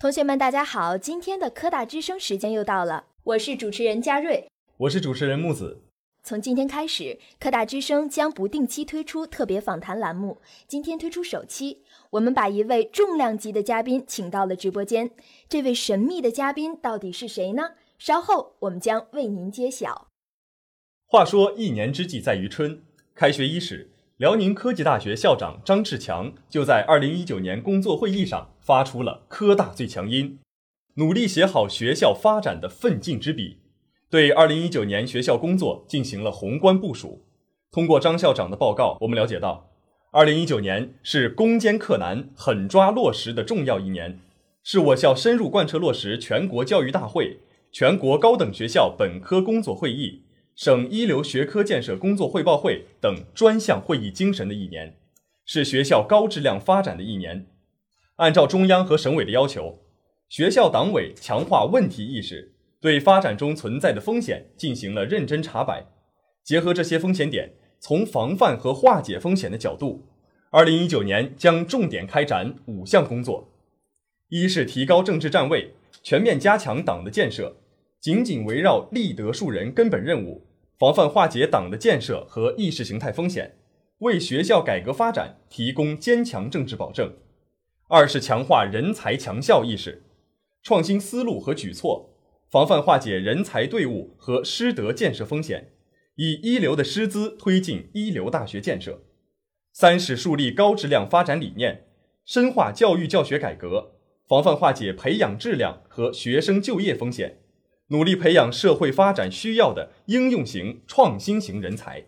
同学们，大家好！今天的科大之声时间又到了，我是主持人佳瑞，我是主持人木子。从今天开始，科大之声将不定期推出特别访谈栏目。今天推出首期，我们把一位重量级的嘉宾请到了直播间。这位神秘的嘉宾到底是谁呢？稍后我们将为您揭晓。话说一年之计在于春，开学伊始，辽宁科技大学校长张志强就在二零一九年工作会议上发出了科大最强音，努力写好学校发展的奋进之笔。对二零一九年学校工作进行了宏观部署。通过张校长的报告，我们了解到，二零一九年是攻坚克难、狠抓落实的重要一年，是我校深入贯彻落实全国教育大会、全国高等学校本科工作会议、省一流学科建设工作汇报会等专项会议精神的一年，是学校高质量发展的一年。按照中央和省委的要求，学校党委强化问题意识。对发展中存在的风险进行了认真查摆，结合这些风险点，从防范和化解风险的角度，二零一九年将重点开展五项工作：一是提高政治站位，全面加强党的建设，紧紧围绕立德树人根本任务，防范化解党的建设和意识形态风险，为学校改革发展提供坚强政治保证；二是强化人才强校意识，创新思路和举措。防范化解人才队伍和师德建设风险，以一流的师资推进一流大学建设。三是树立高质量发展理念，深化教育教学改革，防范化解培养质量和学生就业风险，努力培养社会发展需要的应用型、创新型人才。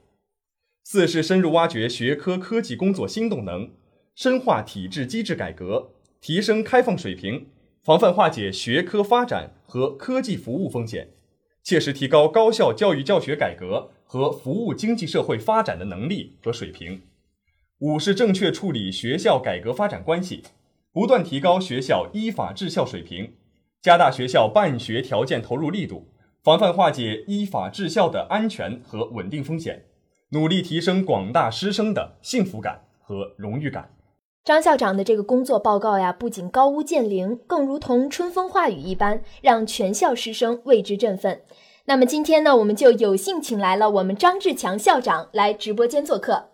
四是深入挖掘学科科技工作新动能，深化体制机制改革，提升开放水平。防范化解学科发展和科技服务风险，切实提高高校教育教学改革和服务经济社会发展的能力和水平。五是正确处理学校改革发展关系，不断提高学校依法治校水平，加大学校办学条件投入力度，防范化解依法治校的安全和稳定风险，努力提升广大师生的幸福感和荣誉感。张校长的这个工作报告呀，不仅高屋建瓴，更如同春风化雨一般，让全校师生为之振奋。那么今天呢，我们就有幸请来了我们张志强校长来直播间做客，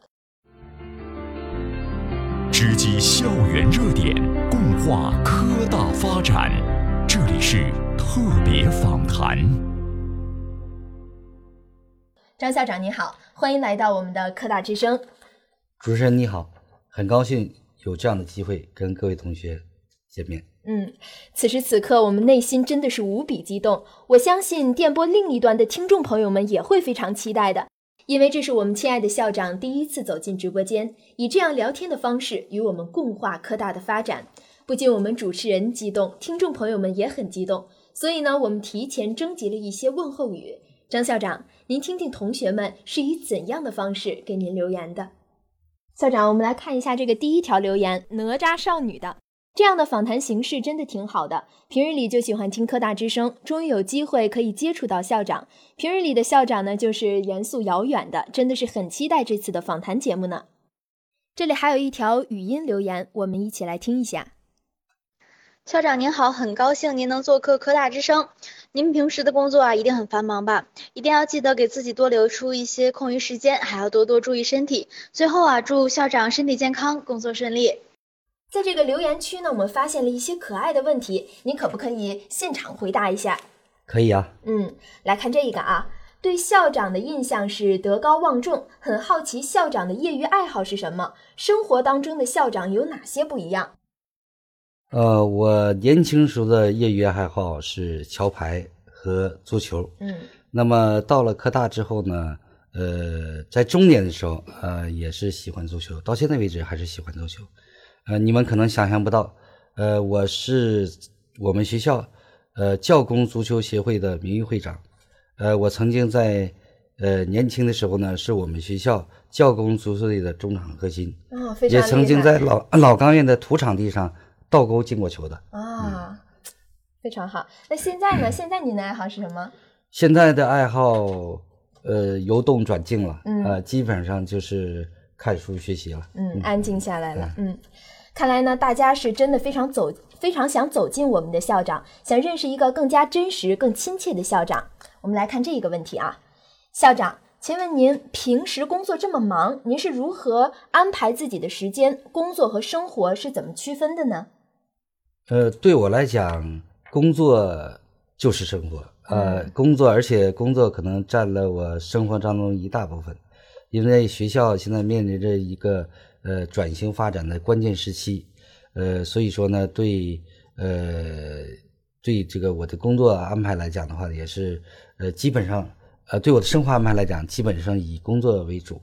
直击校园热点，共话科大发展。这里是特别访谈。张校长你好，欢迎来到我们的科大之声。主持人你好，很高兴。有这样的机会跟各位同学见面，嗯，此时此刻我们内心真的是无比激动。我相信电波另一端的听众朋友们也会非常期待的，因为这是我们亲爱的校长第一次走进直播间，以这样聊天的方式与我们共话科大的发展。不仅我们主持人激动，听众朋友们也很激动。所以呢，我们提前征集了一些问候语。张校长，您听听同学们是以怎样的方式给您留言的？校长，我们来看一下这个第一条留言，哪吒少女的这样的访谈形式真的挺好的。平日里就喜欢听科大之声，终于有机会可以接触到校长。平日里的校长呢，就是严肃遥远的，真的是很期待这次的访谈节目呢。这里还有一条语音留言，我们一起来听一下。校长您好，很高兴您能做客科大之声。您平时的工作啊，一定很繁忙吧？一定要记得给自己多留出一些空余时间，还要多多注意身体。最后啊，祝校长身体健康，工作顺利。在这个留言区呢，我们发现了一些可爱的问题，您可不可以现场回答一下？可以啊。嗯，来看这一个啊，对校长的印象是德高望重，很好奇校长的业余爱好是什么？生活当中的校长有哪些不一样？呃，我年轻时候的业余爱好是桥牌和足球。嗯，那么到了科大之后呢，呃，在中年的时候，呃，也是喜欢足球，到现在为止还是喜欢足球。呃，你们可能想象不到，呃，我是我们学校呃教工足球协会的名誉会长。呃，我曾经在呃年轻的时候呢，是我们学校教工足球队的中场核心。哦，非常也曾经在老老钢院的土场地上。倒钩进过球的啊，非常好。那现在呢？现在您的爱好是什么？现在的爱好，呃，由动转静了，嗯，呃，基本上就是看书学习了，嗯，安静下来了，嗯。看来呢，大家是真的非常走非常想走进我们的校长，想认识一个更加真实、更亲切的校长。我们来看这一个问题啊，校长，请问您平时工作这么忙，您是如何安排自己的时间？工作和生活是怎么区分的呢？呃，对我来讲，工作就是生活。呃，工作，而且工作可能占了我生活当中一大部分，因为学校现在面临着一个呃转型发展的关键时期，呃，所以说呢，对呃对这个我的工作安排来讲的话，也是呃基本上呃对我的生活安排来讲，基本上以工作为主。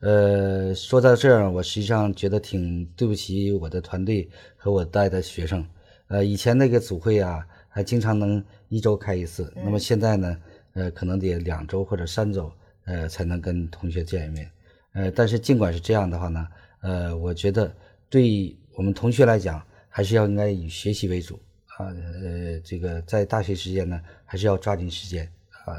呃，说到这儿，我实际上觉得挺对不起我的团队和我带的学生。呃，以前那个组会啊。还经常能一周开一次，那么现在呢，呃，可能得两周或者三周，呃，才能跟同学见一面。呃，但是尽管是这样的话呢，呃，我觉得对我们同学来讲，还是要应该以学习为主啊。呃，这个在大学时间呢，还是要抓紧时间啊，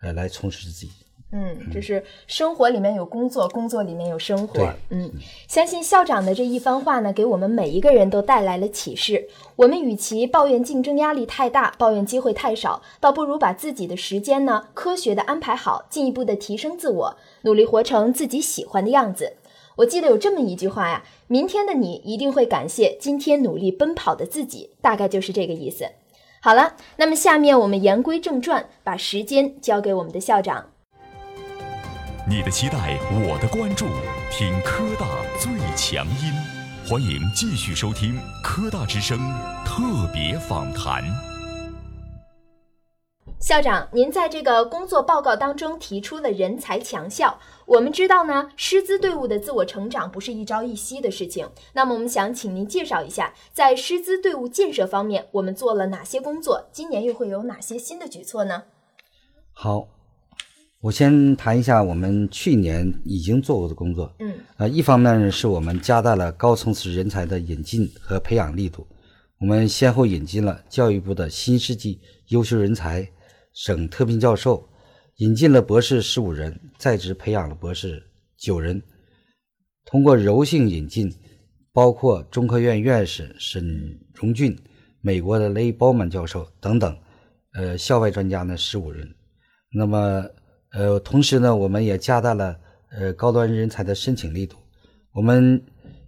呃，来充实自己。嗯，这是生活里面有工作，工作里面有生活。嗯，相信校长的这一番话呢，给我们每一个人都带来了启示。我们与其抱怨竞争压力太大，抱怨机会太少，倒不如把自己的时间呢，科学的安排好，进一步的提升自我，努力活成自己喜欢的样子。我记得有这么一句话呀：“明天的你一定会感谢今天努力奔跑的自己。”大概就是这个意思。好了，那么下面我们言归正传，把时间交给我们的校长。你的期待，我的关注，听科大最强音，欢迎继续收听科大之声特别访谈。校长，您在这个工作报告当中提出了人才强校。我们知道呢，师资队伍的自我成长不是一朝一夕的事情。那么，我们想请您介绍一下，在师资队伍建设方面，我们做了哪些工作？今年又会有哪些新的举措呢？好。我先谈一下我们去年已经做过的工作。嗯，呃，一方面呢，是我们加大了高层次人才的引进和培养力度。我们先后引进了教育部的新世纪优秀人才、省特聘教授，引进了博士十五人，在职培养了博士九人。通过柔性引进，包括中科院院士沈荣俊、美国的雷鲍曼教授等等，呃，校外专家呢十五人。那么呃，同时呢，我们也加大了呃高端人才的申请力度。我们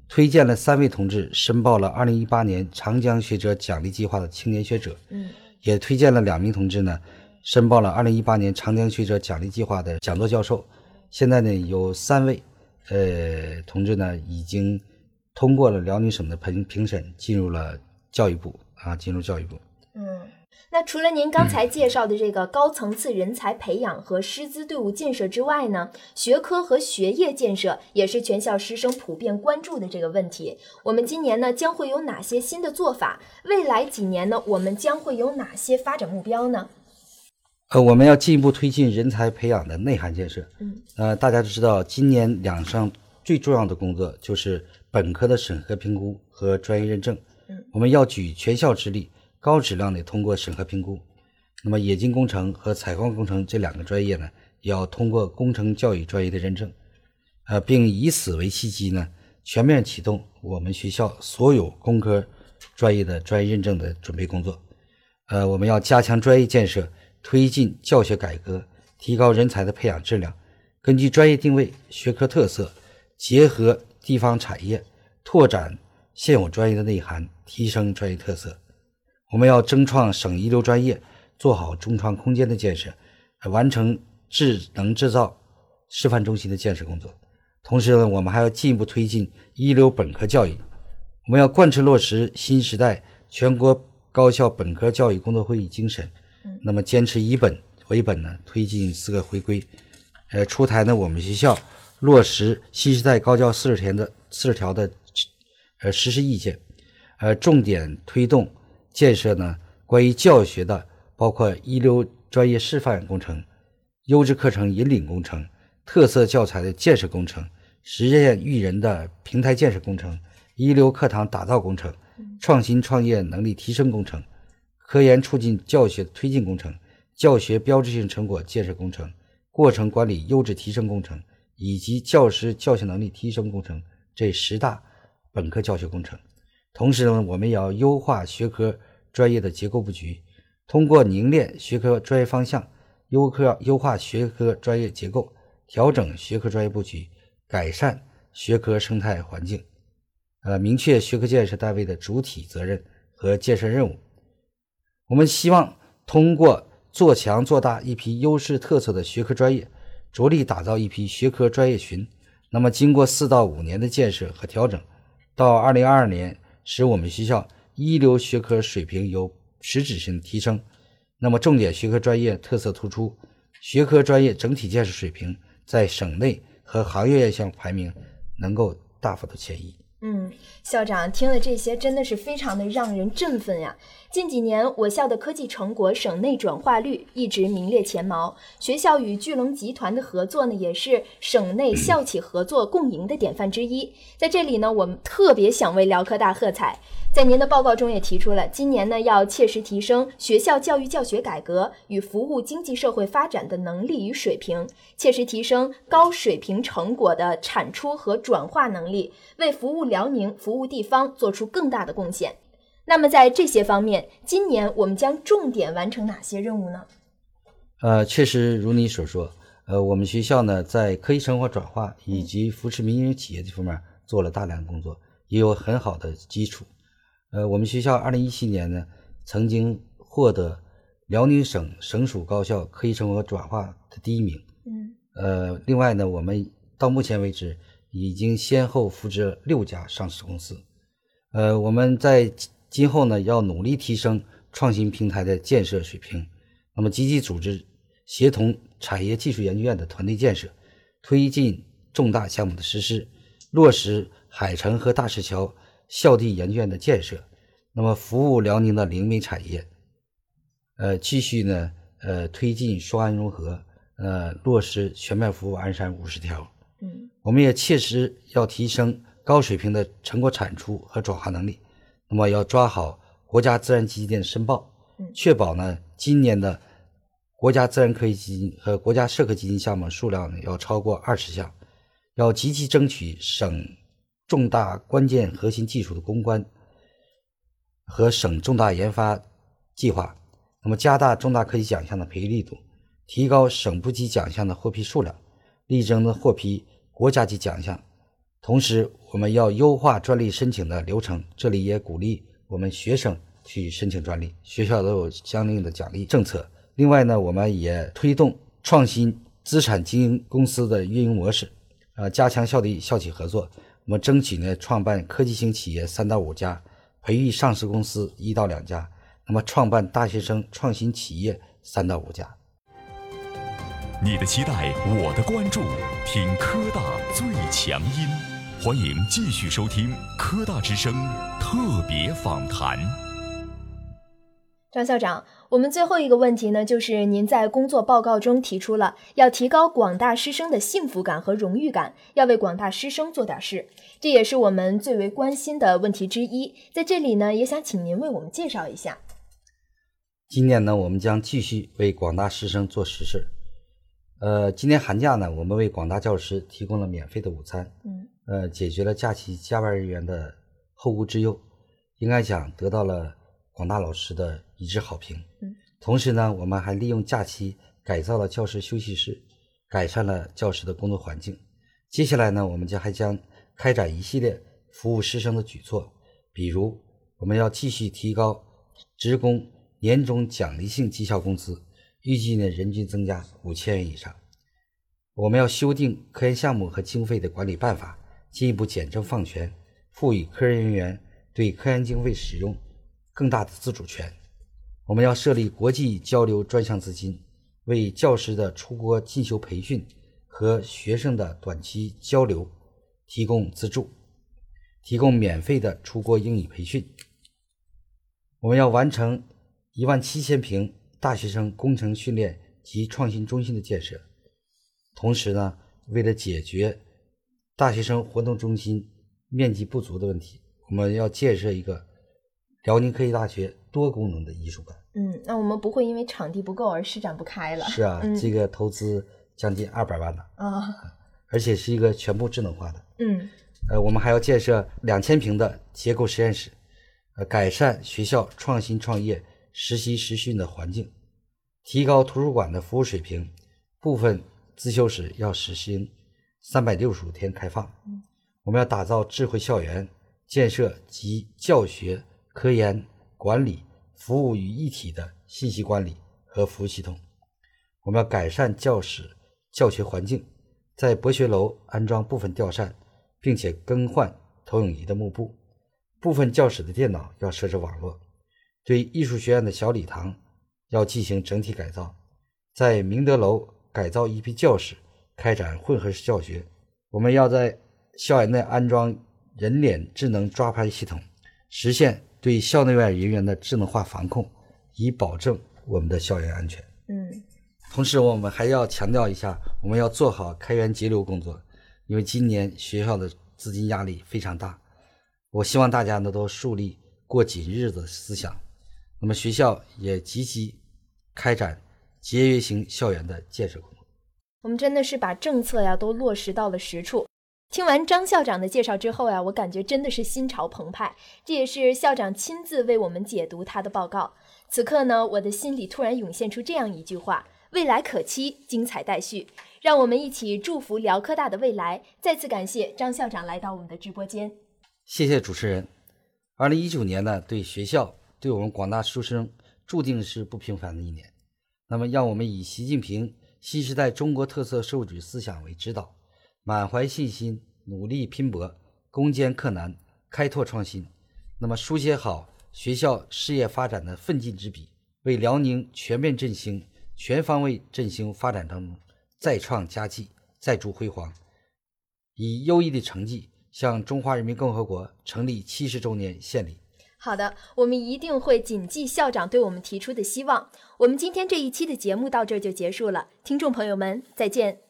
推荐了三位同志申报了2018年长江学者奖励计划的青年学者，嗯，也推荐了两名同志呢申报了2018年长江学者奖励计划的讲座教授。现在呢，有三位呃同志呢已经通过了辽宁省的评评审，进入了教育部啊，进入教育部。嗯。那除了您刚才介绍的这个高层次人才培养和师资队伍建设之外呢，学科和学业建设也是全校师生普遍关注的这个问题。我们今年呢将会有哪些新的做法？未来几年呢，我们将会有哪些发展目标呢？呃，我们要进一步推进人才培养的内涵建设。嗯，呃，大家都知道，今年两项最重要的工作就是本科的审核评估和专业认证。嗯，我们要举全校之力。高质量的通过审核评估，那么冶金工程和采矿工程这两个专业呢，也要通过工程教育专业的认证，呃，并以此为契机呢，全面启动我们学校所有工科专业的专业认证的准备工作。呃，我们要加强专业建设，推进教学改革，提高人才的培养质量。根据专业定位、学科特色，结合地方产业，拓展现有专业的内涵，提升专业特色。我们要争创省一流专业，做好中创空间的建设，完成智能制造示范中心的建设工作。同时呢，我们还要进一步推进一流本科教育。我们要贯彻落实新时代全国高校本科教育工作会议精神。那么，坚持以本为本呢，推进四个回归。呃，出台呢，我们学校落实新时代高教四十条的四十条的呃实施意见，呃，重点推动。建设呢，关于教学的，包括一流专业示范工程、优质课程引领工程、特色教材的建设工程、实践育人的平台建设工程、一流课堂打造工程、创新创业能力提升工程、科研促进教学推进工程、教学标志性成果建设工程、过程管理优质提升工程以及教师教学能力提升工程这十大本科教学工程。同时呢，我们也要优化学科专业的结构布局，通过凝练学科专业方向，优科优化学科专业结构，调整学科专业布局，改善学科生态环境，呃，明确学科建设单位的主体责任和建设任务。我们希望通过做强做大一批优势特色的学科专业，着力打造一批学科专业群。那么，经过四到五年的建设和调整，到二零二二年，使我们学校一流学科水平有实质性的提升。那么，重点学科专业特色突出，学科专业整体建设水平在省内和行业院校排名能够大幅度前移。嗯，校长听了这些，真的是非常的让人振奋呀！近几年，我校的科技成果省内转化率一直名列前茅，学校与巨龙集团的合作呢，也是省内校企合作共赢的典范之一。在这里呢，我们特别想为辽科大喝彩。在您的报告中也提出了，今年呢要切实提升学校教育教学改革与服务经济社会发展的能力与水平，切实提升高水平成果的产出和转化能力，为服务辽宁、服务地方做出更大的贡献。那么在这些方面，今年我们将重点完成哪些任务呢？呃，确实如你所说，呃，我们学校呢在科技成果转化以及扶持民营企业这方面做了大量工作，也有很好的基础。呃，我们学校二零一七年呢，曾经获得辽宁省省属高校科技成果转化的第一名。嗯。呃，另外呢，我们到目前为止已经先后扶植六家上市公司。呃，我们在今后呢，要努力提升创新平台的建设水平。那么，积极组织协同产业技术研究院的团队建设，推进重大项目的实施，落实海城和大石桥。校地研究院的建设，那么服务辽宁的灵媒产业，呃，继续呢，呃，推进双安融合，呃，落实全面服务鞍山五十条。嗯，我们也切实要提升高水平的成果产出和转化能力。那么要抓好国家自然基金的申报，确保呢今年的国家自然科学基金和国家社科基金项目数量呢要超过二十项，要积极争取省。重大关键核心技术的攻关和省重大研发计划，那么加大重大科技奖项的培育力度，提高省部级奖项的获批数量，力争呢获批国家级奖项。同时，我们要优化专利申请的流程，这里也鼓励我们学生去申请专利，学校都有相应的奖励政策。另外呢，我们也推动创新资产经营公司的运营模式，啊，加强校地校企合作。我们争取呢，创办科技型企业三到五家，培育上市公司一到两家。那么，创办大学生创新企业三到五家。你的期待，我的关注，听科大最强音。欢迎继续收听科大之声特别访谈。张校长。我们最后一个问题呢，就是您在工作报告中提出了要提高广大师生的幸福感和荣誉感，要为广大师生做点事，这也是我们最为关心的问题之一。在这里呢，也想请您为我们介绍一下。今年呢，我们将继续为广大师生做实事。呃，今年寒假呢，我们为广大教师提供了免费的午餐，嗯，呃，解决了假期加班人员的后顾之忧，应该讲得到了。广大老师的一致好评。嗯，同时呢，我们还利用假期改造了教师休息室，改善了教师的工作环境。接下来呢，我们将还将开展一系列服务师生的举措，比如我们要继续提高职工年终奖励性绩效工资，预计呢人均增加五千元以上。我们要修订科研项目和经费的管理办法，进一步简政放权，赋予科研人员对科研经费使用。更大的自主权，我们要设立国际交流专项资金，为教师的出国进修培训和学生的短期交流提供资助，提供免费的出国英语培训。我们要完成一万七千平大学生工程训练及创新中心的建设。同时呢，为了解决大学生活动中心面积不足的问题，我们要建设一个。辽宁科技大学多功能的艺术馆，嗯，那我们不会因为场地不够而施展不开了。是啊，这个投资将近二百万呢，啊，而且是一个全部智能化的。嗯，呃，我们还要建设两千平的结构实验室，呃，改善学校创新创业、实习实训的环境，提高图书馆的服务水平。部分自修室要实行三百六十五天开放。我们要打造智慧校园，建设及教学、科研、管理、服务于一体的信息管理和服务系统。我们要改善教室教学环境，在博学楼安装部分吊扇，并且更换投影仪的幕布。部分教室的电脑要设置网络。对艺术学院的小礼堂要进行整体改造。在明德楼。改造一批教室，开展混合式教学。我们要在校园内安装人脸智能抓拍系统，实现对校内外人员的智能化防控，以保证我们的校园安全。嗯，同时我们还要强调一下，我们要做好开源节流工作，因为今年学校的资金压力非常大。我希望大家呢都树立过紧日子的思想。那么学校也积极开展。节约型校园的建设工作，我们真的是把政策呀都落实到了实处。听完张校长的介绍之后呀，我感觉真的是心潮澎湃。这也是校长亲自为我们解读他的报告。此刻呢，我的心里突然涌现出这样一句话：未来可期，精彩待续。让我们一起祝福辽科大的未来。再次感谢张校长来到我们的直播间。谢谢主持人。二零一九年呢，对学校，对我们广大师生，注定是不平凡的一年。那么，让我们以习近平新时代中国特色社会主义思想为指导，满怀信心，努力拼搏，攻坚克难，开拓创新。那么，书写好学校事业发展的奋进之笔，为辽宁全面振兴、全方位振兴发展当中再创佳绩、再铸辉煌，以优异的成绩向中华人民共和国成立七十周年献礼。好的，我们一定会谨记校长对我们提出的希望。我们今天这一期的节目到这就结束了，听众朋友们再见。